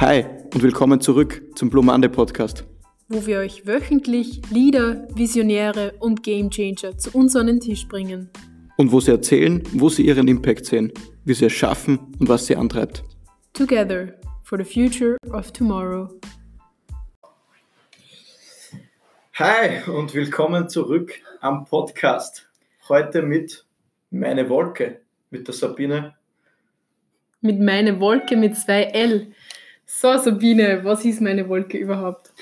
Hi und willkommen zurück zum Blue Monday Podcast. wo wir euch wöchentlich Leader, Visionäre und Gamechanger zu uns an den Tisch bringen. Und wo sie erzählen, wo sie ihren Impact sehen, wie sie es schaffen und was sie antreibt. Together for the future of tomorrow. Hi und willkommen zurück am Podcast. Heute mit Meine Wolke, mit der Sabine. Mit meine Wolke mit zwei L. So, Sabine, was ist meine Wolke überhaupt?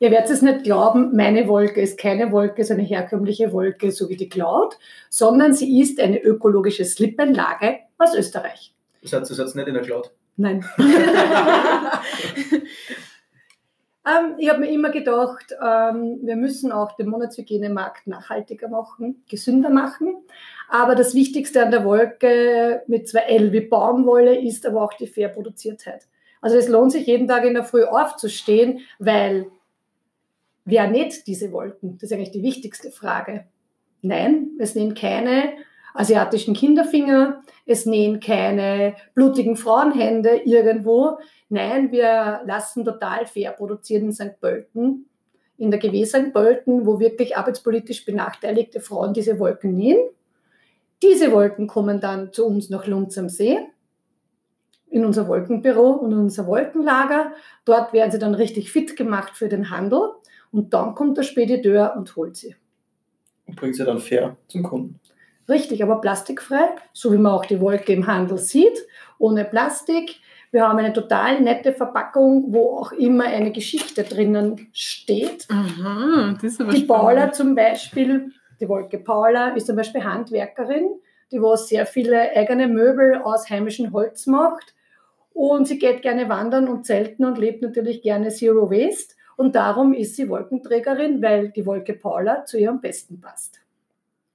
Ihr werdet es nicht glauben, meine Wolke ist keine Wolke, ist eine herkömmliche Wolke, so wie die Cloud, sondern sie ist eine ökologische Slipanlage aus Österreich. Das heißt, du sitzt nicht in der Cloud. Nein. ähm, ich habe mir immer gedacht, ähm, wir müssen auch den Monatshygienemarkt nachhaltiger machen, gesünder machen. Aber das Wichtigste an der Wolke mit zwei L wie Baumwolle ist aber auch die fair Produziertheit. Also es lohnt sich jeden Tag in der Früh aufzustehen, weil wer näht diese Wolken? Das ist eigentlich die wichtigste Frage. Nein, es nähen keine asiatischen Kinderfinger, es nähen keine blutigen Frauenhände irgendwo. Nein, wir lassen total fair produzieren in St. Pölten, in der GW St. Pölten, wo wirklich arbeitspolitisch benachteiligte Frauen diese Wolken nähen. Diese Wolken kommen dann zu uns nach Lunz am See in unser Wolkenbüro und in unser Wolkenlager. Dort werden sie dann richtig fit gemacht für den Handel und dann kommt der Spediteur und holt sie. Und bringt sie dann fair zum Kunden. Richtig, aber plastikfrei, so wie man auch die Wolke im Handel sieht, ohne Plastik. Wir haben eine total nette Verpackung, wo auch immer eine Geschichte drinnen steht. Aha, das ist aber Die Paula spannend. zum Beispiel, die Wolke Paula, ist zum Beispiel Handwerkerin, die wo sehr viele eigene Möbel aus heimischem Holz macht. Und sie geht gerne wandern und zelten und lebt natürlich gerne Zero Waste. Und darum ist sie Wolkenträgerin, weil die Wolke Paula zu ihr am besten passt.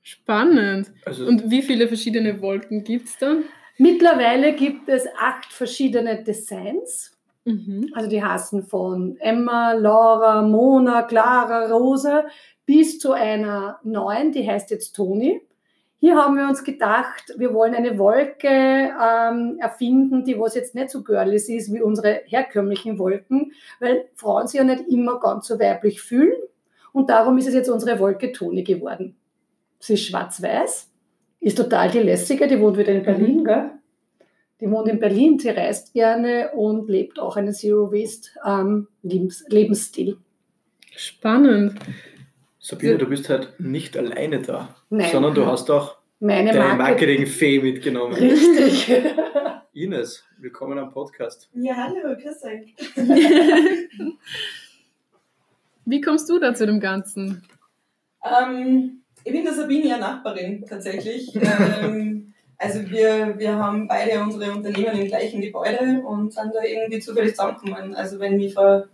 Spannend. Also, Und wie viele verschiedene Wolken gibt es dann? Mittlerweile gibt es acht verschiedene Designs. Mhm. Also die heißen von Emma, Laura, Mona, Clara, Rosa bis zu einer neuen, die heißt jetzt Toni. Hier haben wir uns gedacht, wir wollen eine Wolke ähm, erfinden, die was jetzt nicht so girlig ist wie unsere herkömmlichen Wolken, weil Frauen sich ja nicht immer ganz so weiblich fühlen. Und darum ist es jetzt unsere Wolke Toni geworden. Sie ist schwarz-weiß, ist total die lässige, die wohnt wieder in Berlin, gell? Die wohnt in Berlin, sie reist gerne und lebt auch einen Zero Waste ähm, Lebens Lebensstil. Spannend. Sabine, du bist halt nicht alleine da, Nein. sondern du hast auch Meine deine Marke. Marketing-Fee mitgenommen. Richtig. Ines, willkommen am Podcast. Ja, hallo, grüß euch. Wie kommst du da zu dem Ganzen? Ähm, ich bin der Sabine, ja Nachbarin tatsächlich. ähm, also wir, wir haben beide unsere Unternehmen im gleichen Gebäude und sind da irgendwie zufällig zusammengekommen. Also wenn mich vor,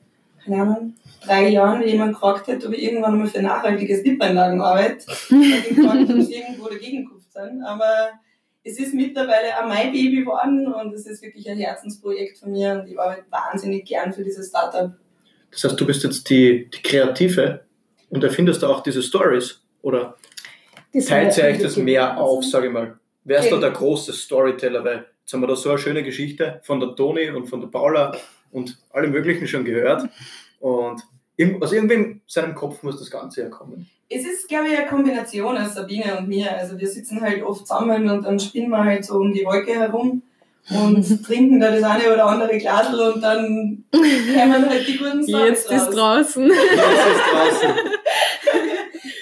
keine Ahnung, drei Jahren jemand gefragt hätte, ob ich irgendwann mal für nachhaltige Slipanlagen arbeite, hätte ich gefragt, ob sie irgendwo dagegen gekauft sind. Aber es ist mittlerweile auch mein Baby geworden und es ist wirklich ein Herzensprojekt von mir und ich arbeite wahnsinnig gern für dieses Startup. Das heißt, du bist jetzt die, die Kreative und erfindest auch diese Stories oder Das teilt war euch das mehr auf, sage ich mal. Wer ist da Okay. der große Storyteller? Weil jetzt haben wir da so eine schöne Geschichte von der Toni und von der Paula und alle möglichen schon gehört. Und aus irgendwem seinem Kopf muss das Ganze herkommen. Es ist, glaube ich, eine Kombination aus Sabine und mir. Also wir sitzen halt oft zusammen und dann spinnen wir halt so um die Wolke herum und trinken da das eine oder andere Glasl und dann kämen halt die guten Stories Jetzt ist raus. draußen. Das ist draußen.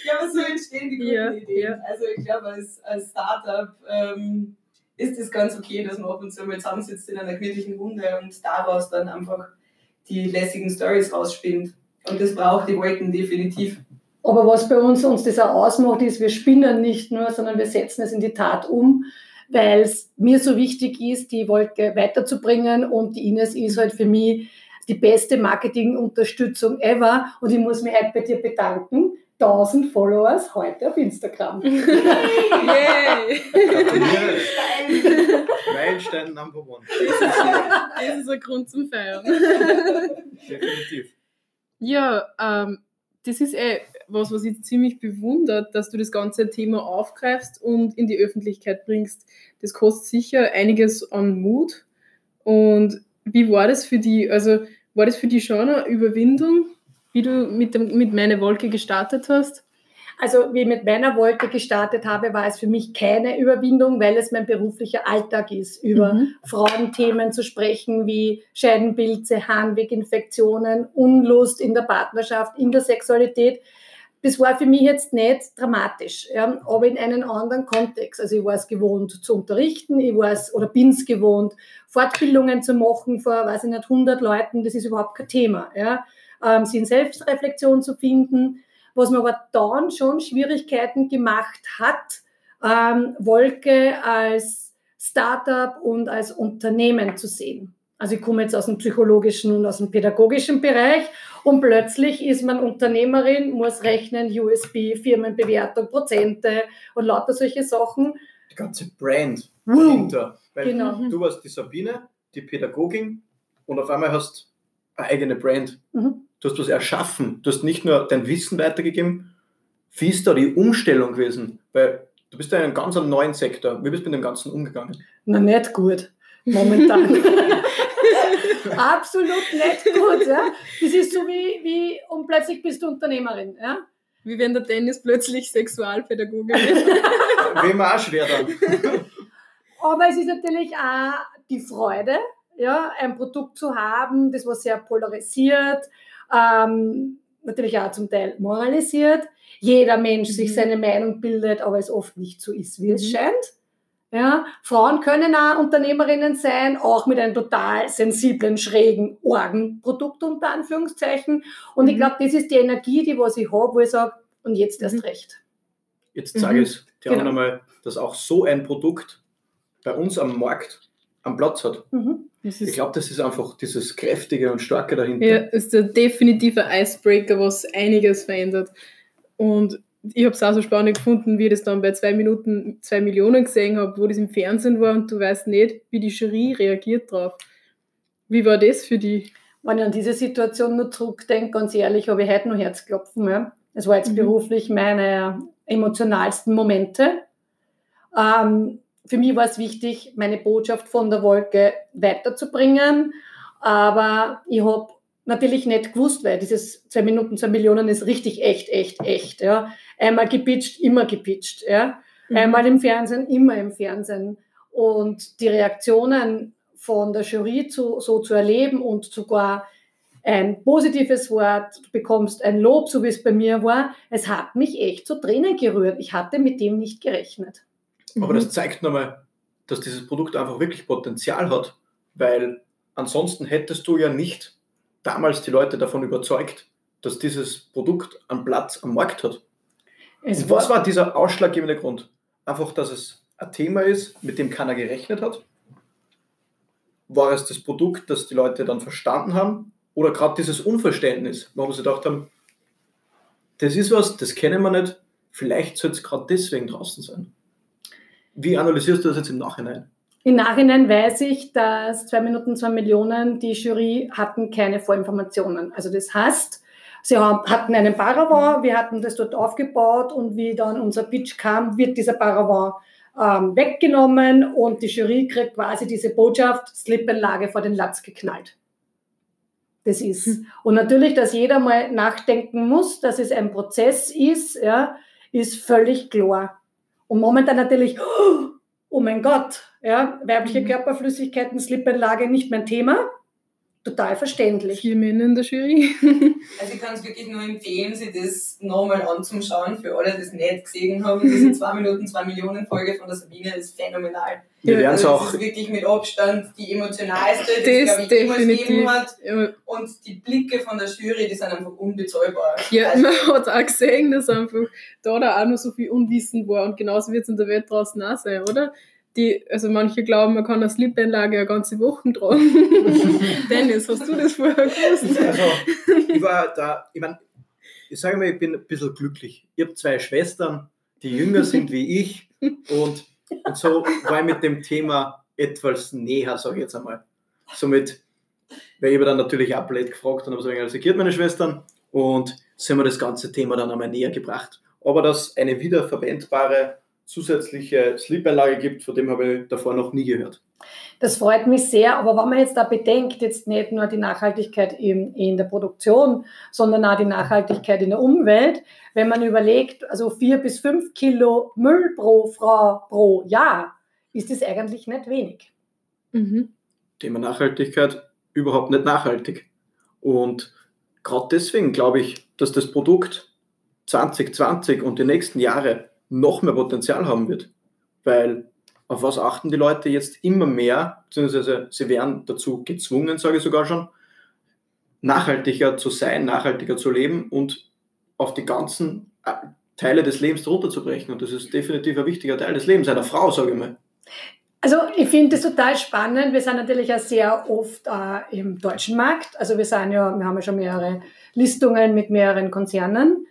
Ja, aber so entstehen die guten Ja, Ideen. ja. Also ich glaube, als, als Startup ähm, ist es ganz okay, dass man ab und zu mal zusammensitzt in einer gemütlichen Runde und daraus dann einfach die lässigen Stories rausspinnt. Und das braucht die Wolken definitiv. Aber was bei uns uns das auch ausmacht, ist, wir spinnen nicht nur, sondern wir setzen es in die Tat um, weil es mir so wichtig ist, die Wolke weiterzubringen und die Ines ist halt für mich die beste Marketingunterstützung ever und ich muss mich halt bei dir bedanken. 1000 Followers heute auf Instagram. Yay! Gratuliere. Meilenstein Number One. Das ist ein Grund zum Feiern. Definitiv. Ja, ähm, das ist eh was, was ich ziemlich bewundert, dass du das ganze Thema aufgreifst und in die Öffentlichkeit bringst. Das kostet sicher einiges an Mut und wie war das für die? Also war das für die schon eine Überwindung, wie du mit, dem, mit Meine Wolke gestartet hast? Also wie ich mit meiner Wolke gestartet habe, war es für mich keine Überwindung, weil es mein beruflicher Alltag ist, über mhm. Frauenthemen zu sprechen wie Scheidenpilze, Harnweginfektionen, Unlust in der Partnerschaft, in der Sexualität. Das war für mich jetzt nicht dramatisch, ja, aber in einem anderen Kontext. Also ich war es gewohnt zu unterrichten, ich war es oder bin es gewohnt, Fortbildungen zu machen vor, weiß ich nicht, 100 Leuten, das ist überhaupt kein Thema. Ja. Ähm, sie in Selbstreflexion zu finden, was mir aber dann schon Schwierigkeiten gemacht hat, ähm, Wolke als Startup und als Unternehmen zu sehen. Also ich komme jetzt aus dem psychologischen und aus dem pädagogischen Bereich und plötzlich ist man Unternehmerin, muss rechnen, USB, Firmenbewertung, Prozente und lauter solche Sachen. Die ganze Brand dahinter. Weil genau. du warst die Sabine, die Pädagogin und auf einmal hast eine eigene Brand. Mhm du hast was erschaffen, du hast nicht nur dein Wissen weitergegeben. Wie ist da die Umstellung gewesen? Weil du bist ja in einem ganz neuen Sektor. Wie bist du mit dem Ganzen umgegangen? Na, nicht gut, momentan. Absolut nicht gut. Ja? Das ist so wie, wie, und plötzlich bist du Unternehmerin. Ja? Wie wenn der Dennis plötzlich Sexualpädagoge wird. Wem auch schwer dann. Aber es ist natürlich auch die Freude, ja, ein Produkt zu haben, das was sehr polarisiert, ähm, natürlich auch zum Teil moralisiert. Jeder Mensch mhm. sich seine Meinung bildet, aber es oft nicht so ist, wie mhm. es scheint. Ja, Frauen können auch Unternehmerinnen sein, auch mit einem total sensiblen, schrägen Orgenprodukt unter Anführungszeichen. Und mhm. ich glaube, das ist die Energie, die was ich habe, wo ich sage, und jetzt erst mhm. recht. Jetzt sage ich es dir genau. nochmal, dass auch so ein Produkt bei uns am Markt am Platz hat. Mhm. Ich glaube, das ist einfach dieses Kräftige und Starke dahinter. Ja, ist der definitive Icebreaker, was einiges verändert. Und ich habe es auch so spannend gefunden, wie ich das dann bei zwei Minuten, zwei Millionen gesehen habe, wo das im Fernsehen war und du weißt nicht, wie die Jury reagiert drauf. Wie war das für die? Wenn ich an diese Situation nur zurückdenke, ganz ehrlich, habe ich heute noch Herzklopfen. Ja. Es war jetzt mhm. beruflich meine emotionalsten Momente. Ähm, für mich war es wichtig, meine Botschaft von der Wolke weiterzubringen. Aber ich habe natürlich nicht gewusst, weil dieses zwei Minuten, zwei Millionen ist richtig echt, echt, echt. Ja. Einmal gepitcht, immer gepitcht. Ja. Mhm. Einmal im Fernsehen, immer im Fernsehen. Und die Reaktionen von der Jury zu, so zu erleben und sogar ein positives Wort, du bekommst ein Lob, so wie es bei mir war, es hat mich echt zu Tränen gerührt. Ich hatte mit dem nicht gerechnet. Aber mhm. das zeigt nochmal, dass dieses Produkt einfach wirklich Potenzial hat, weil ansonsten hättest du ja nicht damals die Leute davon überzeugt, dass dieses Produkt einen Platz am Markt hat. Und was war dieser ausschlaggebende Grund? Einfach, dass es ein Thema ist, mit dem keiner gerechnet hat? War es das Produkt, das die Leute dann verstanden haben? Oder gerade dieses Unverständnis, warum sie gedacht haben, das ist was, das kennen wir nicht, vielleicht soll es gerade deswegen draußen sein? Wie analysierst du das jetzt im Nachhinein? Im Nachhinein weiß ich, dass zwei Minuten, zwei Millionen, die Jury hatten keine Vorinformationen. Also das heißt, sie hatten einen Paravent, wir hatten das dort aufgebaut und wie dann unser Pitch kam, wird dieser Paravent ähm, weggenommen und die Jury kriegt quasi diese Botschaft, Slippenlage vor den Latz geknallt. Das ist. Hm. Und natürlich, dass jeder mal nachdenken muss, dass es ein Prozess ist, ja, ist völlig klar. Und momentan natürlich, oh mein Gott, ja, weibliche mhm. Körperflüssigkeiten, Slippenlage nicht mein Thema. Total verständlich. Vier Männer in der Jury. also ich kann es wirklich nur empfehlen, sich das nochmal anzuschauen, für alle, die es nicht gesehen haben. Diese 2 Minuten, 2 Millionen Folge von der Sabine ist phänomenal. Wir werden es auch. Das ist wirklich mit Abstand die emotionalste, die es, glaube ich, jemals gegeben hat. Und die Blicke von der Jury, die sind einfach unbezahlbar. Ja, also, man hat auch gesehen, dass einfach da, da auch noch so viel Unwissen war. Und genauso wird es in der Welt draußen auch sein, oder? Die, also manche glauben, man kann eine Slip-Einlage eine ganze Woche tragen. Dennis, hast du das vorher gewusst? Also, ich war da, ich meine, ich sage mal, ich bin ein bisschen glücklich. Ich habe zwei Schwestern, die jünger sind wie ich und und so war ich mit dem Thema etwas näher, sage ich jetzt einmal. Somit, weil ich dann natürlich auch blöd gefragt und habe gesagt, also geht meine Schwestern und so haben wir das ganze Thema dann einmal näher gebracht. Aber dass eine wiederverwendbare zusätzliche Sleep-Einlage gibt, von dem habe ich davor noch nie gehört. Das freut mich sehr, aber wenn man jetzt da bedenkt, jetzt nicht nur die Nachhaltigkeit in, in der Produktion, sondern auch die Nachhaltigkeit in der Umwelt, wenn man überlegt, also vier bis fünf Kilo Müll pro Frau pro Jahr, ist das eigentlich nicht wenig. Mhm. Thema Nachhaltigkeit überhaupt nicht nachhaltig. Und gerade deswegen glaube ich, dass das Produkt 2020 und die nächsten Jahre noch mehr Potenzial haben wird. Weil auf was achten die Leute jetzt immer mehr, beziehungsweise sie werden dazu gezwungen, sage ich sogar schon, nachhaltiger zu sein, nachhaltiger zu leben und auf die ganzen äh, Teile des Lebens runterzubrechen. Und das ist definitiv ein wichtiger Teil des Lebens einer Frau, sage ich mal. Also ich finde das total spannend. Wir sind natürlich ja sehr oft äh, im deutschen Markt. Also wir sind ja, wir haben ja schon mehrere Listungen mit mehreren Konzernen.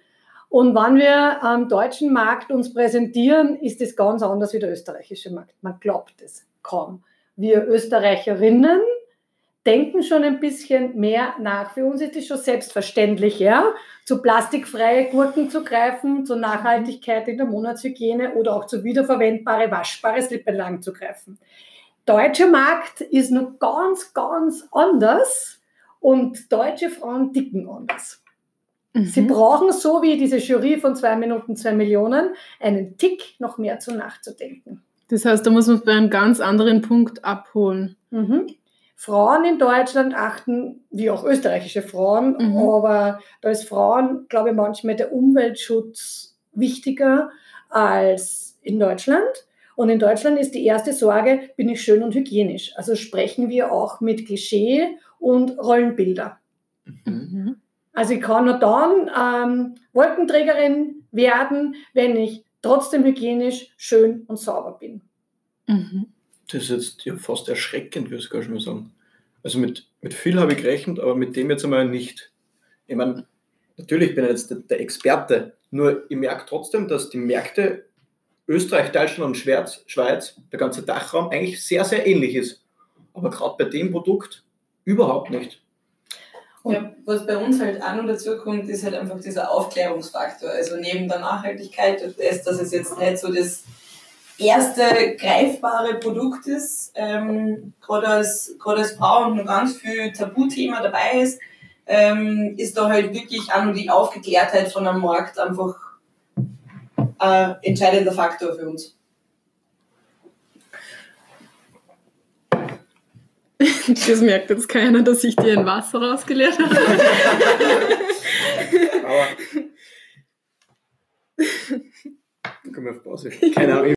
Und wenn wir am deutschen Markt uns präsentieren, ist es ganz anders wie der österreichische Markt. Man glaubt es kaum. Wir Österreicherinnen denken schon ein bisschen mehr nach. Für uns ist es schon selbstverständlich, ja, zu plastikfreie Gurken zu greifen, zur Nachhaltigkeit in der Monatshygiene oder auch zu wiederverwendbare, waschbare Slippenlagen zu greifen. Deutscher Markt ist noch ganz, ganz anders und deutsche Frauen dicken anders. Mhm. Sie brauchen, so wie diese Jury von zwei Minuten, zwei Millionen, einen Tick noch mehr zu nachzudenken. Das heißt, da muss man bei einem ganz anderen Punkt abholen. Mhm. Frauen in Deutschland achten, wie auch österreichische Frauen, mhm. aber da ist Frauen, glaube ich, manchmal der Umweltschutz wichtiger als in Deutschland. Und in Deutschland ist die erste Sorge, bin ich schön und hygienisch? Also sprechen wir auch mit Klischee und Rollenbilder. Mhm. Also ich kann nur dann ähm, Wolkenträgerin werden, wenn ich trotzdem hygienisch, schön und sauber bin. Mhm. Das ist jetzt ja fast erschreckend, würde ich gar schon mal sagen. Also mit, mit viel habe ich gerechnet, aber mit dem jetzt einmal nicht. Ich meine, natürlich bin ich jetzt der, der Experte, nur ich merke trotzdem, dass die Märkte Österreich, Deutschland und Schweiz, Schweiz, der ganze Dachraum, eigentlich sehr, sehr ähnlich ist. Aber gerade bei dem Produkt überhaupt nicht. Ja, was bei uns halt auch noch dazu kommt, ist halt einfach dieser Aufklärungsfaktor. Also neben der Nachhaltigkeit und das, dass es jetzt nicht so das erste greifbare Produkt ist, ähm, gerade als, gerade als Frau und noch ganz viel Tabuthema dabei ist, ähm, ist da halt wirklich auch nur die Aufgeklärtheit von einem Markt einfach ein entscheidender Faktor für uns. Das merkt jetzt keiner, dass ich dir ein Wasser rausgeleert habe. Aber. Komm auf Pause. Keine Ahnung.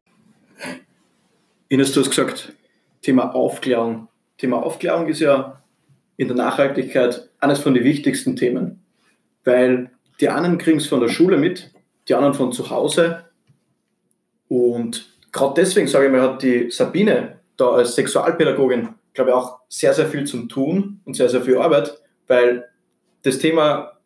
Ines, du hast gesagt, Thema Aufklärung. Thema Aufklärung ist ja in der Nachhaltigkeit eines von den wichtigsten Themen, weil die einen kriegen es von der Schule mit, die anderen von zu Hause. Und gerade deswegen, sage ich mal, hat die Sabine da als Sexualpädagogin, glaube ich, auch sehr, sehr viel zum Tun und sehr, sehr viel Arbeit, weil das Thema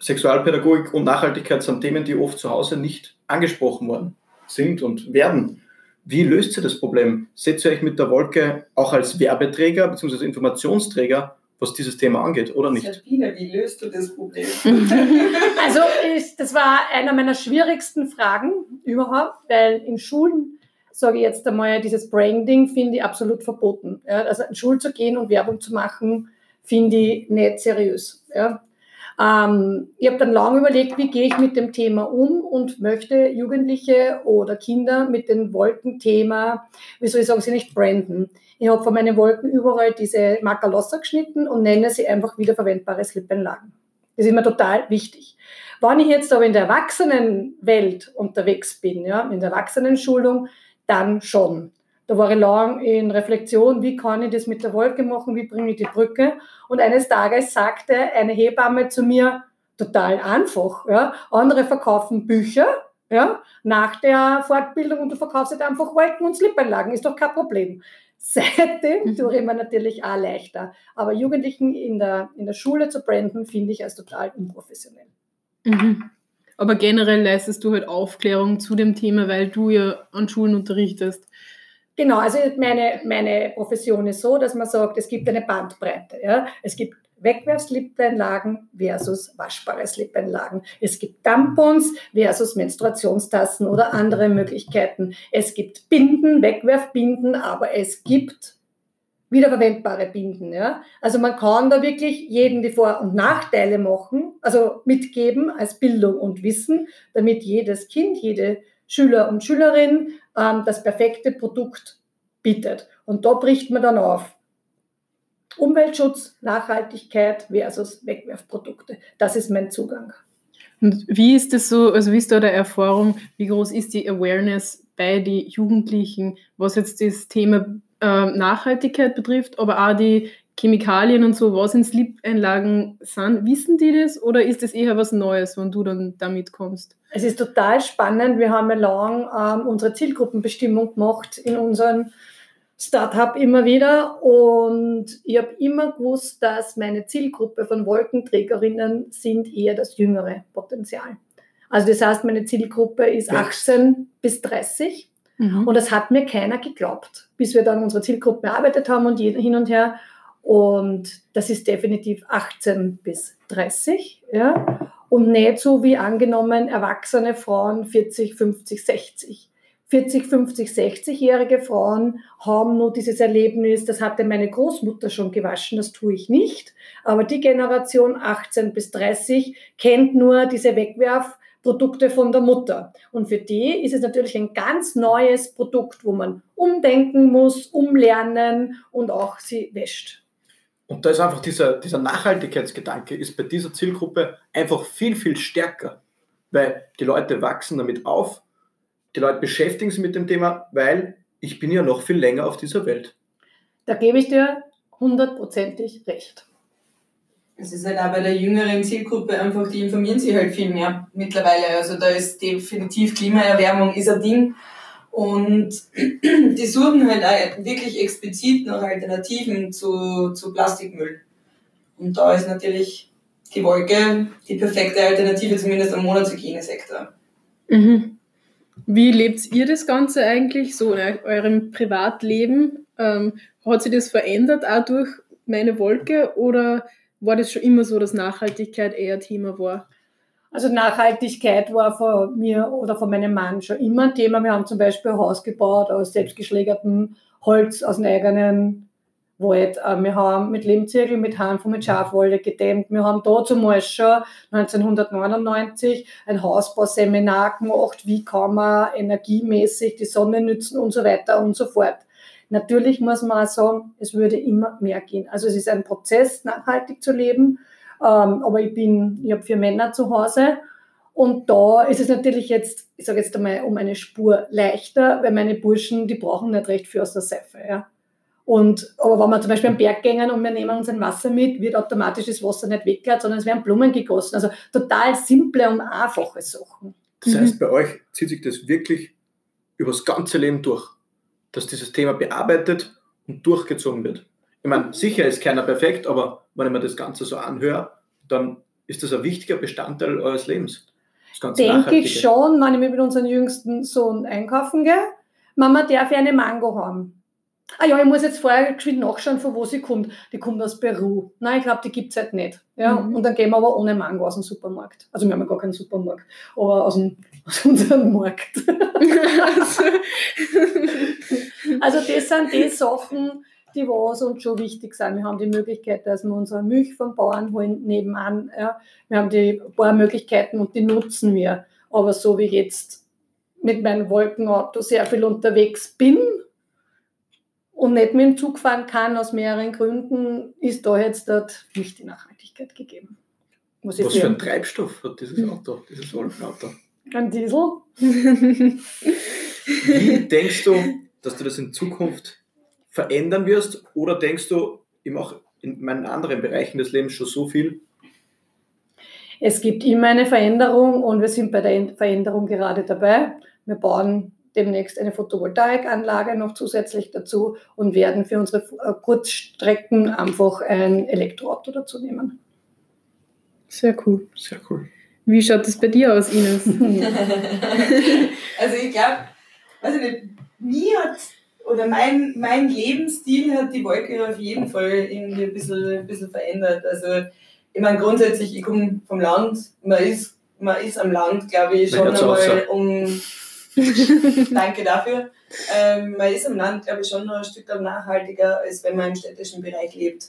Sexualpädagogik und Nachhaltigkeit sind Themen, die oft zu Hause nicht angesprochen worden sind und werden. Wie löst sie das Problem? Seht ihr euch mit der Wolke auch als Werbeträger bzw. Informationsträger, was dieses Thema angeht, oder nicht? Sabine, wie löst du das Problem? also ich, das war einer meiner schwierigsten Fragen überhaupt, weil in Schulen, sage ich jetzt einmal, dieses Branding finde ich absolut verboten. Ja, also in Schulen zu gehen und Werbung zu machen, finde ich nicht seriös. Ja. Ähm, ich habe dann lange überlegt, wie gehe ich mit dem Thema um und möchte Jugendliche oder Kinder mit dem Wolkenthema, wie soll ich sagen, sie nicht branden. Ich habe von meinen Wolken überall diese Makalosser geschnitten und nenne sie einfach wiederverwendbare Slip-Einlagen. Das ist mir total wichtig. Wenn ich jetzt aber in der Erwachsenenwelt unterwegs bin, ja, in der Erwachsenenschulung, dann schon. Da war ich lang in Reflexion, wie kann ich das mit der Wolke machen, wie bringe ich die Brücke. Und eines Tages sagte eine Hebamme zu mir, total einfach, ja, andere verkaufen Bücher, ja, nach der Fortbildung und du verkaufst halt einfach Wolken und Slipeinlagen, ist doch kein Problem. Seitdem mhm. tue ich mir natürlich auch leichter. Aber Jugendlichen in der, in der Schule zu branden, finde ich als total unprofessionell. Mhm. Aber generell leistest du halt Aufklärung zu dem Thema, weil du ja an Schulen unterrichtest. Genau, also meine, meine Profession ist so, dass man sagt, es gibt eine Bandbreite. Ja? Es gibt Wegwerfslipeinlagen versus waschbare Slipeinlagen. Es gibt Tampons versus Menstruationstassen oder andere Möglichkeiten. Es gibt Binden, Wegwerfbinden, aber es gibt wiederverwendbare binden. Ja? Also man kann da wirklich jedem die Vor- und Nachteile machen, also mitgeben als Bildung und Wissen, damit jedes Kind, jede Schüler und Schülerin ähm, das perfekte Produkt bietet. Und da bricht man dann auf. Umweltschutz, Nachhaltigkeit versus Wegwerfprodukte. Das ist mein Zugang. Und wie ist das so, also wie ist da der Erfahrung, wie groß ist die Awareness bei den Jugendlichen, was jetzt das Thema äh, Nachhaltigkeit betrifft, aber auch die Chemikalien und so, was in Slip-Einlagen sind, wissen die das oder ist das eher was Neues, wenn du dann damit kommst? Es ist total spannend. Wir haben ja lang ähm, unsere Zielgruppenbestimmung gemacht in unserem Startup immer wieder und ich habe immer gewusst, dass meine Zielgruppe von Wolkenträgerinnen sind eher das jüngere Potenzial. Also das heißt, meine Zielgruppe ist 18 bis 30 mhm. und das hat mir keiner geglaubt, bis wir dann unsere Zielgruppe bearbeitet haben und hin und her. Und das ist definitiv 18 bis 30, ja. Und nicht so wie angenommen erwachsene Frauen 40, 50, 60. 40, 50, 60-jährige Frauen haben nur dieses Erlebnis, das hatte meine Großmutter schon gewaschen, das tue ich nicht. Aber die Generation 18 bis 30 kennt nur diese Wegwerfprodukte von der Mutter. Und für die ist es natürlich ein ganz neues Produkt, wo man umdenken muss, umlernen und auch sie wäscht. Und da ist einfach dieser, dieser Nachhaltigkeitsgedanke ist bei dieser Zielgruppe einfach viel, viel stärker, weil die Leute wachsen damit auf die Leute beschäftigen sich mit dem Thema, weil ich bin ja noch viel länger auf dieser Welt. Da gebe ich dir hundertprozentig recht. Es ist halt auch bei der jüngeren Zielgruppe einfach, die informieren sich halt viel mehr mittlerweile. Also da ist definitiv Klimaerwärmung ist ein Ding. Und die suchen halt auch wirklich explizit nach Alternativen zu, zu Plastikmüll. Und da ist natürlich die Wolke die perfekte Alternative, zumindest am Monatshygienesektor. Mhm. Wie lebt ihr das Ganze eigentlich so in eurem Privatleben? Ähm, hat sich das verändert auch durch meine Wolke oder war das schon immer so, dass Nachhaltigkeit eher Thema war? Also Nachhaltigkeit war von mir oder von meinem Mann schon immer ein Thema. Wir haben zum Beispiel ein Haus gebaut aus selbstgeschlägertem Holz, aus dem eigenen Wald. Äh, wir haben mit Lehmzirkel, mit Hanf und mit Schafwolle gedämmt. Wir haben da zumal schon 1999 ein Hausbauseminar gemacht, wie kann man energiemäßig die Sonne nützen und so weiter und so fort. Natürlich muss man auch sagen, es würde immer mehr gehen. Also es ist ein Prozess, nachhaltig zu leben. Ähm, aber ich bin, ich habe vier Männer zu Hause und da ist es natürlich jetzt, ich sage jetzt einmal, um eine Spur leichter, weil meine Burschen, die brauchen nicht recht viel aus der Seife. Ja. Und, aber wenn wir zum Beispiel am Berg gehen und wir nehmen uns ein Wasser mit, wird automatisch das Wasser nicht weggehört, sondern es werden Blumen gegossen. Also total simple und einfache Sachen. Das heißt, mhm. bei euch zieht sich das wirklich übers ganze Leben durch, dass dieses Thema bearbeitet und durchgezogen wird. Ich meine, sicher ist keiner perfekt, aber wenn ich mir das Ganze so anhöre, dann ist das ein wichtiger Bestandteil eures Lebens. Denke ich schon, wenn ich mit unserem jüngsten Sohn einkaufen gehe. Mama darf ja eine Mango haben. Ah ja, ich muss jetzt vorher geschwind nachschauen, von wo sie kommt. Die kommt aus Peru. Nein, ich glaube, die gibt es halt nicht. Ja? Mhm. Und dann gehen wir aber ohne Mango aus dem Supermarkt. Also wir haben ja gar keinen Supermarkt, aber aus, dem, aus unserem Markt. also das sind die Sachen, die was uns schon wichtig sind. Wir haben die Möglichkeit, dass wir unsere Milch vom Bauern holen nebenan. Ja. Wir haben die paar Möglichkeiten und die nutzen wir. Aber so wie ich jetzt mit meinem Wolkenauto sehr viel unterwegs bin, und nicht mit dem Zug fahren kann aus mehreren Gründen, ist da jetzt dort nicht die Nachhaltigkeit gegeben. Was für ein Treibstoff hat dieses hm. Auto, dieses Wolkenauto? Ein Diesel. Wie denkst du, dass du das in Zukunft verändern wirst? Oder denkst du, ich mache in meinen anderen Bereichen des Lebens schon so viel? Es gibt immer eine Veränderung und wir sind bei der Veränderung gerade dabei. Wir bauen demnächst eine Photovoltaikanlage noch zusätzlich dazu und werden für unsere äh, Kurzstrecken einfach ein Elektroauto dazu nehmen. Sehr cool. Sehr cool. Wie schaut das bei dir aus, Ines? also ich glaube, also mir hat, oder mein, mein Lebensstil hat die Wolke auf jeden Fall irgendwie ein bisschen, ein bisschen verändert. Also ich meine grundsätzlich, ich komme vom Land, man ist, man ist am Land, glaube ich, schon einmal um Danke dafür. Ähm, man ist im Land, glaube ich, schon noch ein Stück nachhaltiger, als wenn man im städtischen Bereich lebt.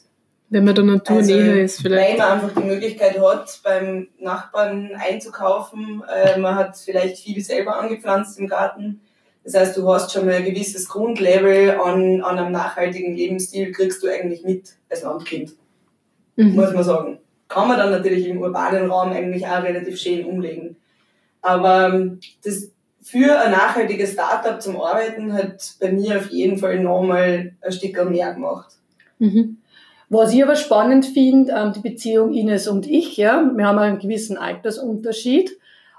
Wenn man der Natur Also, näher ist, Weil vielleicht. man einfach die Möglichkeit hat, beim Nachbarn einzukaufen. Äh, man hat vielleicht viel selber angepflanzt im Garten. Das heißt, du hast schon mal ein gewisses Grundlevel an, an einem nachhaltigen Lebensstil, kriegst du eigentlich mit als Landkind, Mhm. muss man sagen. Kann man dann natürlich im urbanen Raum eigentlich auch relativ schön umlegen. Aber ähm, das für ein nachhaltiges Startup zum Arbeiten hat bei mir auf jeden Fall nochmal ein Stück mehr gemacht. Mhm. Was ich aber spannend finde, ähm, die Beziehung Ines und ich, ja, wir haben einen gewissen Altersunterschied,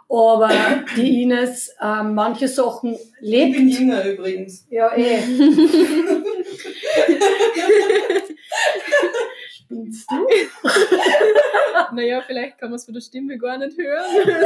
aber die Ines ähm, manche Sachen Ich bin lebt. jünger übrigens. Ja, eh. Spinnst du? Naja, vielleicht kann man es von der Stimme gar nicht hören.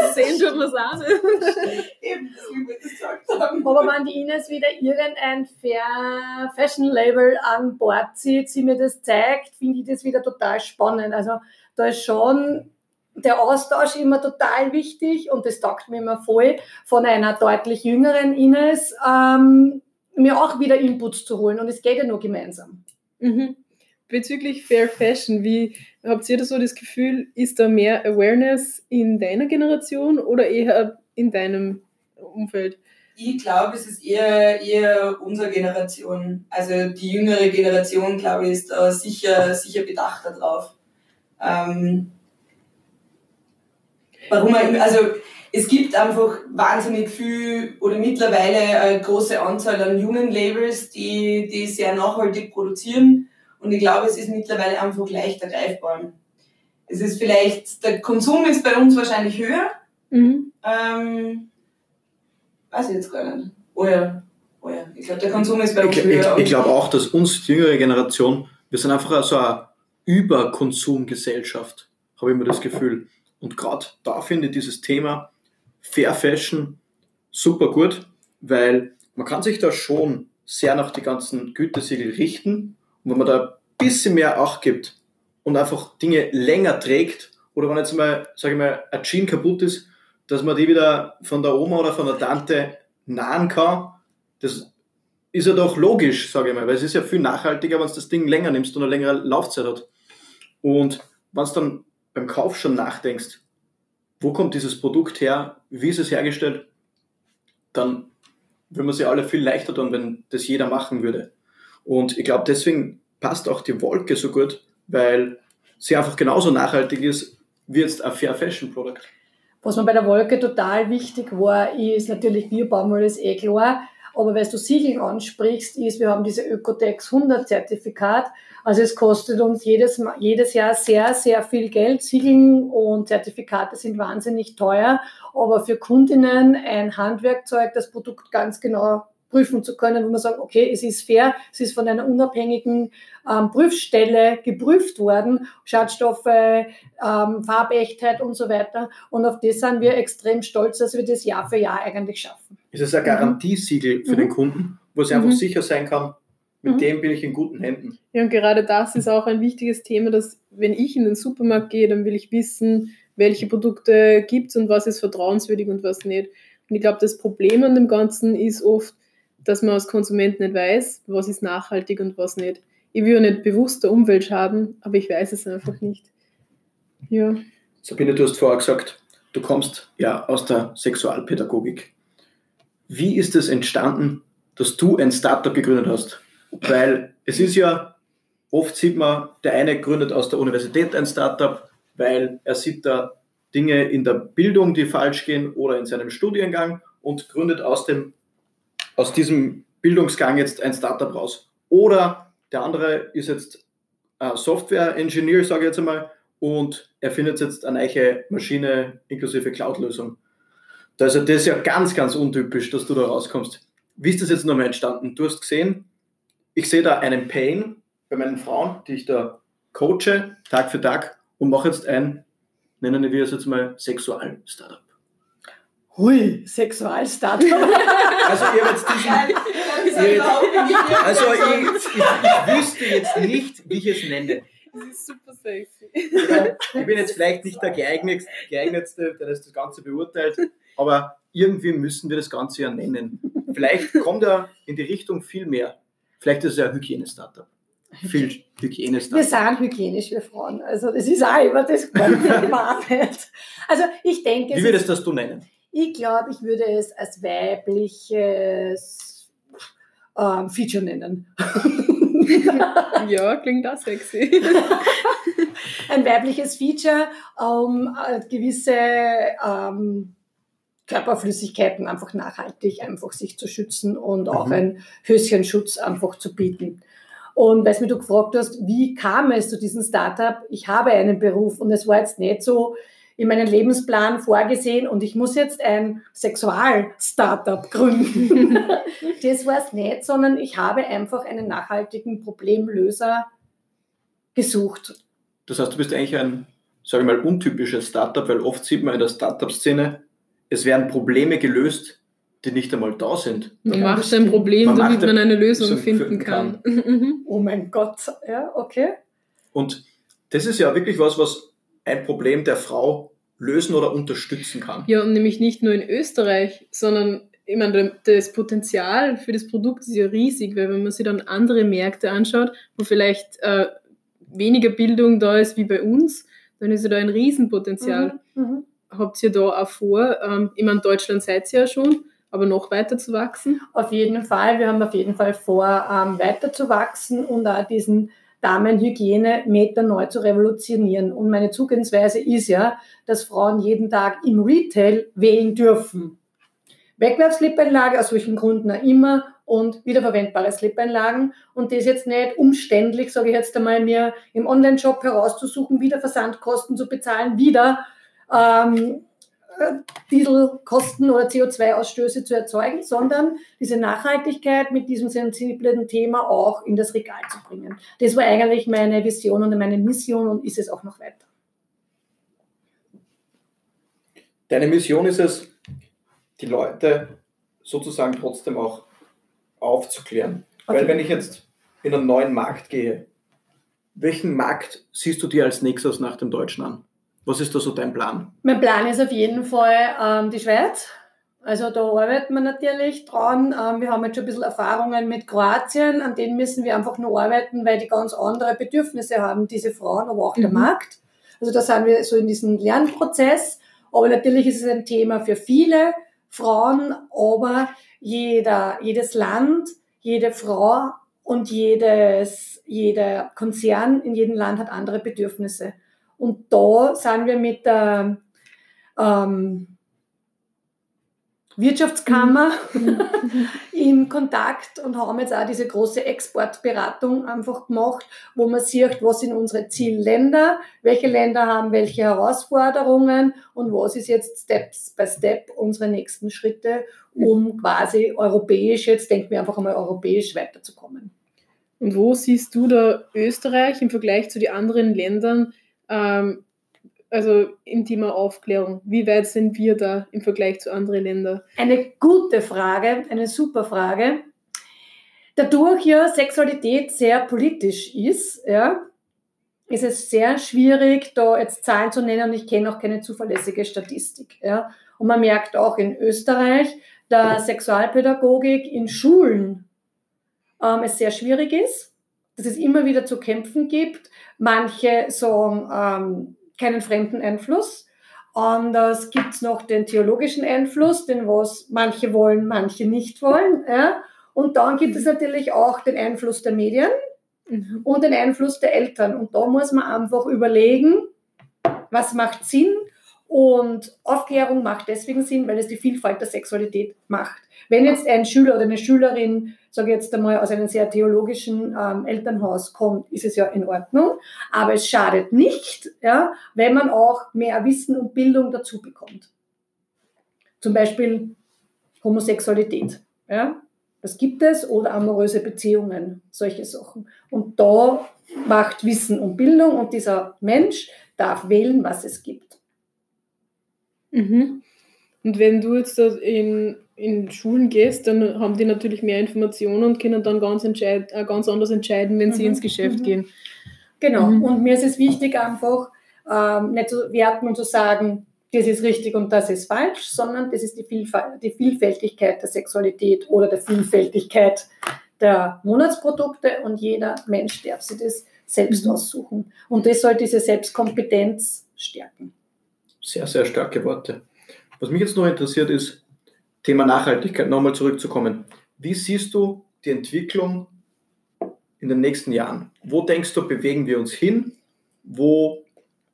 Sehen tut man es auch nicht. Eben, das wie wir das gesagt haben. Aber wenn die Ines wieder irgendein Fair Fashion Label an Bord zieht, sie mir das zeigt, finde ich das wieder total spannend. Also da ist schon der Austausch immer total wichtig und das taugt mir immer voll, von einer deutlich jüngeren Ines ähm, mir auch wieder Inputs zu holen und es geht ja nur gemeinsam. Mhm. Bezüglich Fair Fashion, wie habt ihr da so das Gefühl, ist da mehr Awareness in deiner Generation oder eher in deinem Umfeld? Ich glaube, es ist eher, eher unsere Generation. Also die jüngere Generation, glaube ich, ist da sicher, sicher bedachter drauf. Ähm, warum also es gibt einfach wahnsinnig viel oder mittlerweile eine große Anzahl an jungen Labels, die, die sehr nachhaltig produzieren. Und ich glaube, es ist mittlerweile einfach leichter greifbar. Es ist vielleicht, der Konsum ist bei uns wahrscheinlich höher, Mhm. ähm, weiß ich jetzt gar nicht. Oh ja, oh ja. Ich glaube, der Konsum ist bei Ich, uns ich, höher. ich glaube auch, dass uns, die jüngere Generation, wir sind einfach so eine Überkonsumgesellschaft, habe ich immer das Gefühl. Und gerade da finde ich dieses Thema Fair Fashion super gut, weil man kann sich da schon sehr nach die ganzen Gütesiegel richten. Und wenn man da ein bisschen mehr Acht gibt und einfach Dinge länger trägt, oder wenn jetzt mal, sage ich mal, ein Jean kaputt ist, dass man die wieder von der Oma oder von der Tante nahen kann, das ist ja doch logisch, sage ich mal, weil es ist ja viel nachhaltiger, wenn du das Ding länger nimmst und eine längere Laufzeit hat. Und wenn du dann beim Kauf schon nachdenkst, wo kommt dieses Produkt her, wie ist es hergestellt, dann würden wir sie alle viel leichter tun, wenn das jeder machen würde. Und ich glaube, deswegen passt auch die Wolke so gut, weil sie einfach genauso nachhaltig ist wie jetzt ein Fair Fashion Produkt. Was mir bei der Wolke total wichtig war, ist natürlich Biobaumwolle, ist eh klar. Aber weil du Siegel ansprichst, ist, wir haben diese Ökotex 100 Zertifikat. Also es kostet uns jedes, jedes Jahr sehr, sehr viel Geld. Siegeln und Zertifikate sind wahnsinnig teuer. Aber für Kundinnen ein Handwerkzeug, das Produkt ganz genau prüfen zu können, wo man sagt, okay, es ist fair, es ist von einer unabhängigen ähm, Prüfstelle geprüft worden, Schadstoffe, ähm, Farbechtheit und so weiter. Und auf das sind wir extrem stolz, dass wir das Jahr für Jahr eigentlich schaffen. Es ist ein Garantiesiegel für Mhm. den Kunden, wo sie einfach Mhm. sicher sein kann, mit Mhm. dem bin ich in guten Händen. Ja, und gerade das ist auch ein wichtiges Thema, dass wenn ich in den Supermarkt gehe, dann will ich wissen, welche Produkte gibt es und was ist vertrauenswürdig und was nicht. Und ich glaube, das Problem an dem Ganzen ist oft, dass man als Konsument nicht weiß, was ist nachhaltig und was nicht. Ich will ja nicht bewusst der Umwelt schaden, aber ich weiß es einfach nicht. Ja. Sabine, du hast vorher gesagt, du kommst ja aus der Sexualpädagogik. Wie ist es entstanden, dass du ein Startup gegründet hast? Weil es ist ja, oft sieht man, der eine gründet aus der Universität ein Startup, weil er sieht da Dinge in der Bildung, die falsch gehen oder in seinem Studiengang und gründet aus, dem, aus diesem Bildungsgang jetzt ein Startup raus. Oder der andere ist jetzt äh, Software-Engineer, sage ich jetzt einmal, und er findet jetzt eine neue Maschine inklusive Cloud-Lösung. Ist ja das ja ganz, ganz untypisch, dass du da rauskommst. Wie ist das jetzt nochmal entstanden? Du hast gesehen, ich sehe da einen Pain bei meinen Frauen, die ich da coache, Tag für Tag, und mache jetzt ein, nennen wir es jetzt mal, Sexual-Startup. Hui, Sexualstartup. Also ihr habt jetzt diesen, Ihr- nicht also ich, ich, ich wüsste jetzt nicht, wie ich es nenne. Das ist super sexy. Ich bin jetzt vielleicht nicht der geeignetste, geeignetste, der das, das Ganze beurteilt, aber irgendwie müssen wir das Ganze ja nennen. Vielleicht kommt er in die Richtung viel mehr. Vielleicht ist es ja ein Hygiene-Startup. Viel Wir Hygiene-Startup. sind hygienisch, wir Frauen. Also das ist auch immer das ganze Wahrheit. Also ich denke, Wie es würdest ist, das du nennen? Ich glaube, ich würde es als weibliches ähm, Feature nennen. Ja, klingt auch sexy. Ein weibliches Feature, um äh, gewisse ähm, Körperflüssigkeiten einfach nachhaltig einfach sich zu schützen und auch Mhm. ein Höschenschutz einfach zu bieten. Und weil du gefragt hast, wie kam es zu diesem Startup? Ich habe einen Beruf und es war jetzt nicht so in meinem Lebensplan vorgesehen und ich muss jetzt ein Sexual-Startup gründen. das war es nicht, sondern ich habe einfach einen nachhaltigen Problemlöser gesucht. Das heißt, du bist eigentlich ein, sage ich mal, untypisches Startup, weil oft sieht man in der Startup-Szene, es werden Probleme gelöst, die nicht einmal da sind. Man Ja, macht ein. Problem, Man damit man eine Lösung finden finden kann. Mhm. Oh mein Gott, ja, okay. Und das ist ja wirklich was, was ein Problem der Frau lösen oder unterstützen kann. Ja, und nämlich nicht nur in Österreich, sondern ich meine, das Potenzial für das Produkt ist ja riesig, weil wenn man sich dann andere Märkte anschaut, wo vielleicht äh, weniger Bildung da ist wie bei uns, dann ist ja da ein Riesenpotenzial. Mhm. Mhm. Habt ihr da auch vor, ähm, ich meine, Deutschland seid ihr ja schon, aber noch weiter zu wachsen? Auf jeden Fall, wir haben auf jeden Fall vor, ähm, weiter zu wachsen und auch diesen Damenhygiene-Meter neu zu revolutionieren. Und meine Zugehensweise ist ja, dass Frauen jeden Tag im Retail wählen dürfen. Wegwerfslipeinlage aus welchen Gründen auch immer und wiederverwendbare Slip-Einlagen und das jetzt nicht umständlich, sage ich jetzt einmal, mir im Online-Shop herauszusuchen, wieder Versandkosten zu bezahlen, wieder ähm, äh, Dieselkosten oder CO2-Ausstöße zu erzeugen, sondern diese Nachhaltigkeit mit diesem sensiblen Thema auch in das Regal zu bringen. Das war eigentlich meine Vision und meine Mission und ist es auch noch weiter. Deine Mission ist es, die Leute sozusagen trotzdem auch aufzuklären. Weil Okay. wenn ich jetzt in einen neuen Markt gehe, welchen Markt siehst du dir als nächstes nach dem Deutschen an? Was ist da so dein Plan? Mein Plan ist auf jeden Fall ähm, die Schweiz. Also da arbeiten wir natürlich dran. Ähm, wir haben jetzt schon ein bisschen Erfahrungen mit Kroatien, an denen müssen wir einfach nur arbeiten, weil die ganz andere Bedürfnisse haben, diese Frauen, aber auch der Mhm. Markt. Also da sind wir so in diesem Lernprozess. Aber natürlich ist es ein Thema für viele Frauen, aber jeder, jedes Land, jede Frau und jedes, jeder Konzern in jedem Land hat andere Bedürfnisse. Und da sind wir mit der ähm, Wirtschaftskammer im Kontakt und haben jetzt auch diese große Exportberatung einfach gemacht, wo man sieht, was sind unsere Zielländer, welche Länder haben welche Herausforderungen und was ist jetzt Steps by Step unsere nächsten Schritte, um quasi europäisch, jetzt denken wir einfach einmal europäisch weiterzukommen. Und wo siehst du da Österreich im Vergleich zu den anderen Ländern, ähm, also im Thema Aufklärung? Wie weit sind wir da im Vergleich zu anderen Ländern? Eine gute Frage, eine super Frage. Dadurch ja Sexualität sehr politisch ist, ja, ist es sehr schwierig, da jetzt Zahlen zu nennen und ich kenne auch keine zuverlässige Statistik. Ja. Und man merkt auch in Österreich, dass Sexualpädagogik in Schulen ähm, es sehr schwierig ist, dass es immer wieder zu kämpfen gibt. Manche sagen ähm, keinen fremden Einfluss. Anders gibt es noch den theologischen Einfluss, den was manche wollen, manche nicht wollen. Ja. Und dann gibt es natürlich auch den Einfluss der Medien und den Einfluss der Eltern. Und da muss man einfach überlegen, was macht Sinn. Und Aufklärung macht deswegen Sinn, weil es die Vielfalt der Sexualität macht. Wenn jetzt ein Schüler oder eine Schülerin, sage ich jetzt einmal, aus einem sehr theologischen ähm, Elternhaus kommt, ist es ja in Ordnung. Aber es schadet nicht, ja, wenn man auch mehr Wissen und Bildung dazu bekommt. Zum Beispiel Homosexualität. Ja, das gibt es oder amoröse Beziehungen, solche Sachen. Und da macht Wissen und Bildung und dieser Mensch darf wählen, was es gibt. Mhm. Und wenn du jetzt in, in Schulen gehst, dann haben die natürlich mehr Informationen und können dann ganz, entscheid, äh, ganz anders entscheiden, wenn sie Mhm, ins Geschäft mhm. gehen. Genau. Mhm. Und mir ist es wichtig, einfach ähm, nicht zu werten und zu sagen, das ist richtig und das ist falsch, sondern das ist die, Vielfalt, die Vielfältigkeit der Sexualität oder der Vielfältigkeit der Monatsprodukte und jeder Mensch darf sich das selbst mhm. aussuchen. Und das soll diese Selbstkompetenz stärken. Sehr, sehr starke Worte. Was mich jetzt noch interessiert ist, Thema Nachhaltigkeit, nochmal zurückzukommen. Wie siehst du die Entwicklung in den nächsten Jahren? Wo denkst du, bewegen wir uns hin? Wo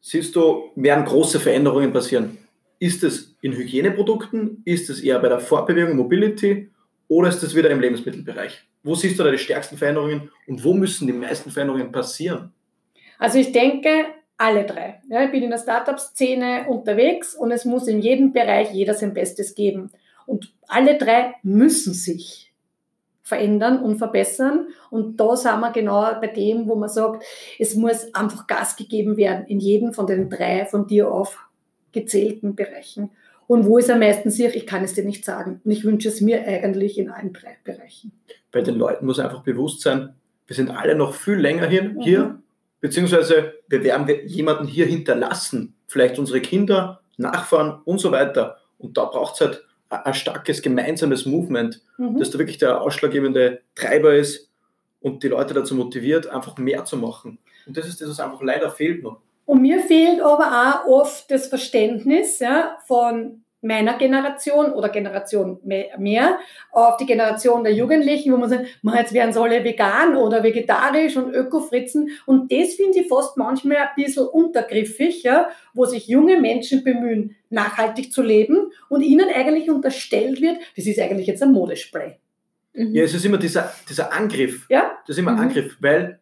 siehst du, werden große Veränderungen passieren? Ist es in Hygieneprodukten? Ist es eher bei der Fortbewegung, Mobility? Oder ist es wieder im Lebensmittelbereich? Wo siehst du da die stärksten Veränderungen und wo müssen die meisten Veränderungen passieren? Also ich denke, alle drei. Ja, ich bin in der Startup-Szene unterwegs und es muss in jedem Bereich jeder sein Bestes geben. Und alle drei müssen sich verändern und verbessern. Und da sind wir genau bei dem, wo man sagt, es muss einfach Gas gegeben werden in jedem von den drei von dir aufgezählten Bereichen. Und wo ist am meisten sich? Ich kann es dir nicht sagen. Und ich wünsche es mir eigentlich in allen drei Bereichen. Bei den Leuten muss einfach bewusst sein, wir sind alle noch viel länger hier, mhm. hier beziehungsweise wir werden jemanden hier hinterlassen, vielleicht unsere Kinder, Nachfahren und so weiter. Und da braucht es halt ein starkes gemeinsames Movement, mhm. das da wirklich der ausschlaggebende Treiber ist und die Leute dazu motiviert, einfach mehr zu machen. Und das ist das, was einfach leider fehlt noch. Und mir fehlt aber auch oft das Verständnis ja, von meiner Generation oder Generation mehr auf die Generation der Jugendlichen, wo man sagt, man, jetzt werden sie alle vegan oder vegetarisch und Ökofritzen. Und das finde ich fast manchmal ein bisschen untergriffig, ja, wo sich junge Menschen bemühen, nachhaltig zu leben und ihnen eigentlich unterstellt wird, das ist eigentlich jetzt ein Modespray. Mhm. Ja, es ist immer dieser, dieser Angriff. Ja? Das ist immer ein mhm. Angriff, weil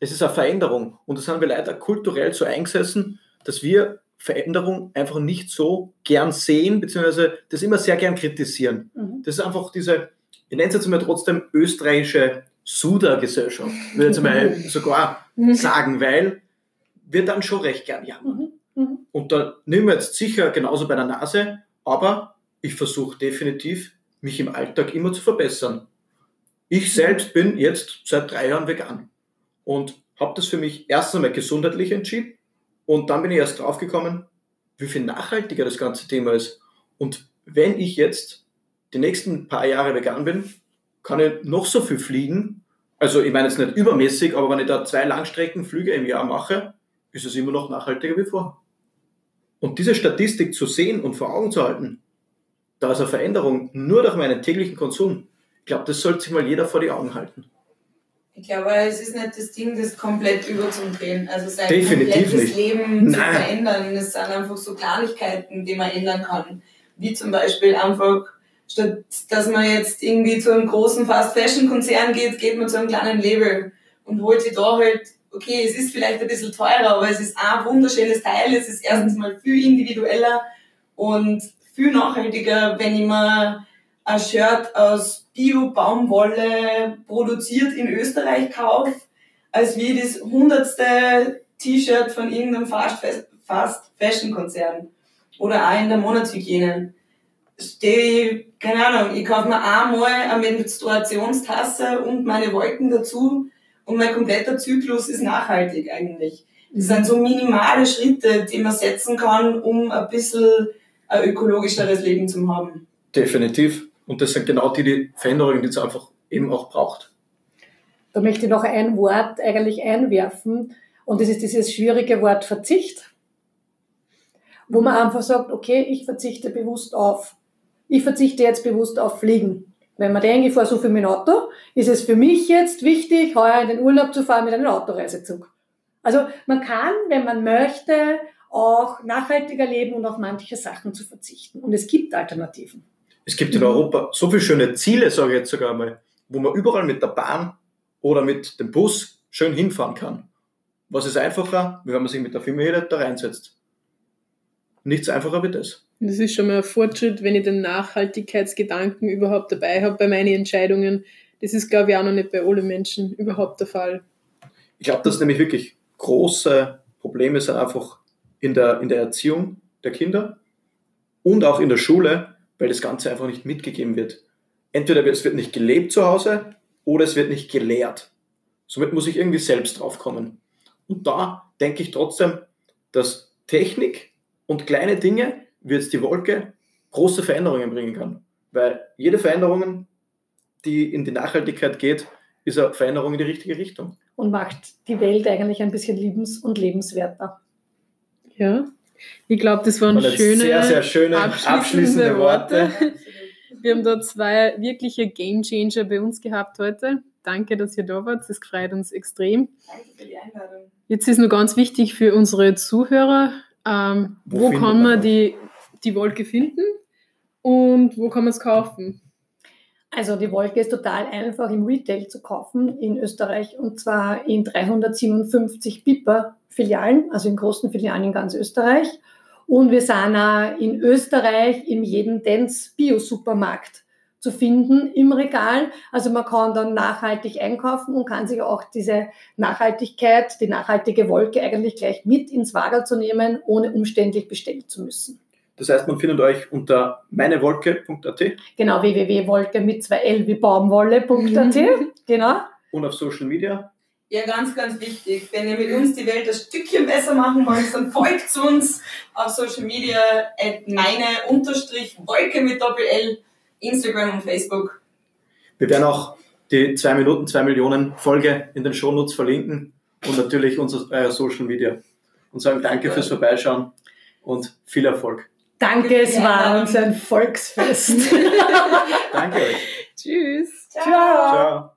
es ist eine Veränderung. Und das haben wir leider kulturell so eingesessen, dass wir Veränderung einfach nicht so gern sehen, beziehungsweise das immer sehr gern kritisieren. Mhm. Das ist einfach diese, ich nenne es jetzt mal trotzdem österreichische Suda-Gesellschaft, würde ich jetzt mal sogar mhm. sagen, weil wir dann schon recht gern jammern. Mhm. mhm. Und da nehmen wir jetzt sicher genauso bei der Nase, aber ich versuche definitiv, mich im Alltag immer zu verbessern. Ich selbst bin jetzt seit drei Jahren vegan und habe das für mich erst einmal gesundheitlich entschieden und dann bin ich erst draufgekommen, wie viel nachhaltiger das ganze Thema ist. Und wenn ich jetzt die nächsten paar Jahre vegan bin, kann ich noch so viel fliegen. Also ich meine jetzt nicht übermäßig, aber wenn ich da zwei Langstreckenflüge im Jahr mache, ist es immer noch nachhaltiger wie vorher. Und diese Statistik zu sehen und vor Augen zu halten, da ist eine Veränderung nur durch meinen täglichen Konsum. Ich glaube, das sollte sich mal jeder vor die Augen halten. Ich glaube, es ist nicht das Ding, das komplett überzudrehen. Also sein Definitiv komplettes nicht. Leben Nein. zu verändern. Es sind einfach so Kleinigkeiten, die man ändern kann. Wie zum Beispiel einfach, statt dass man jetzt irgendwie zu einem großen Fast-Fashion-Konzern geht, geht man zu einem kleinen Label und holt sich da halt, okay, es ist vielleicht ein bisschen teurer, aber es ist ein wunderschönes Teil. Es ist erstens mal viel individueller und viel nachhaltiger, wenn ich mir ein Shirt aus Bio-Baumwolle produziert in Österreich kaufe, als wie das hundertste T-Shirt von irgendeinem Fast-Fashion-Konzern. Oder auch in der Monatshygiene. Stehe, keine Ahnung, ich kaufe mir einmal eine Menstruationstasse und meine Wolken dazu und mein kompletter Zyklus ist nachhaltig eigentlich. Das sind so minimale Schritte, die man setzen kann, um ein bisschen ein ökologischeres Leben zu haben. Definitiv. Und das sind genau die, die Veränderungen, die es einfach eben auch braucht. Da möchte ich noch ein Wort eigentlich einwerfen. Und das ist dieses schwierige Wort Verzicht. Wo man einfach sagt, okay, ich verzichte bewusst auf. Ich verzichte jetzt bewusst auf Fliegen. Wenn man denkt, ich fahre so viel mit dem Auto, ist es für mich jetzt wichtig, heuer in den Urlaub zu fahren mit einem Autoreisezug. Also man kann, wenn man möchte, auch nachhaltiger leben und auf manche Sachen zu verzichten. Und es gibt Alternativen. Es gibt in Europa so viele schöne Ziele, sage ich jetzt sogar mal, wo man überall mit der Bahn oder mit dem Bus schön hinfahren kann. Was ist einfacher, wenn man sich mit der Firma da reinsetzt? Nichts einfacher wie das. Das ist schon mal ein Fortschritt, wenn ich den Nachhaltigkeitsgedanken überhaupt dabei habe bei meinen Entscheidungen. Das ist, glaube ich, auch noch nicht bei allen Menschen überhaupt der Fall. Ich glaube, dass nämlich wirklich große Probleme sind einfach in der, in der Erziehung der Kinder und auch in der Schule, weil das Ganze einfach nicht mitgegeben wird. Entweder es wird nicht gelebt zu Hause oder es wird nicht gelehrt. Somit muss ich irgendwie selbst drauf kommen. Und da denke ich trotzdem, dass Technik und kleine Dinge, wie jetzt die Wolke, große Veränderungen bringen kann. Weil jede Veränderung, die in die Nachhaltigkeit geht, ist eine Veränderung in die richtige Richtung. Und macht die Welt eigentlich ein bisschen liebens- und lebenswerter. Ja. Ich glaube, das waren jetzt schöne, sehr, sehr schöne abschließende Worte. Wir haben da zwei wirkliche Gamechanger bei uns gehabt heute. Danke, dass ihr da wart. Das freut uns extrem. Danke für die Einladung. Jetzt ist nur ganz wichtig für unsere Zuhörer, ähm, Wo wo, kann man die, die Wolke finden und wo kann man es kaufen? Also die Wolke ist total einfach im Retail zu kaufen in Österreich und zwar in 357 Piper-Filialen, also in großen Filialen in ganz Österreich. Und wir sind auch in Österreich in jedem Dance Bio-Supermarkt zu finden im Regal. Also man kann dann nachhaltig einkaufen und kann sich auch diese Nachhaltigkeit, die nachhaltige Wolke eigentlich gleich mit ins Wagen zu nehmen, ohne umständlich bestellen zu müssen. Das heißt, man findet euch unter meinewolke.at Genau, www.wolke mit zwei L wie Baumwolle.at. Genau. und auf Social Media. Ja, ganz, ganz wichtig. Wenn ihr mit uns die Welt ein Stückchen besser machen wollt, dann folgt uns auf Social Media at meine unterstrich Wolke mit Doppel-L, Instagram und Facebook. Wir werden auch die 2 Minuten, 2 Millionen Folge in den Shownotes verlinken und natürlich unser äh, Social Media. Und sagen danke fürs Vorbeischauen und viel Erfolg. Danke, es war uns ein Volksfest. Danke euch. Tschüss. Ciao. Ciao.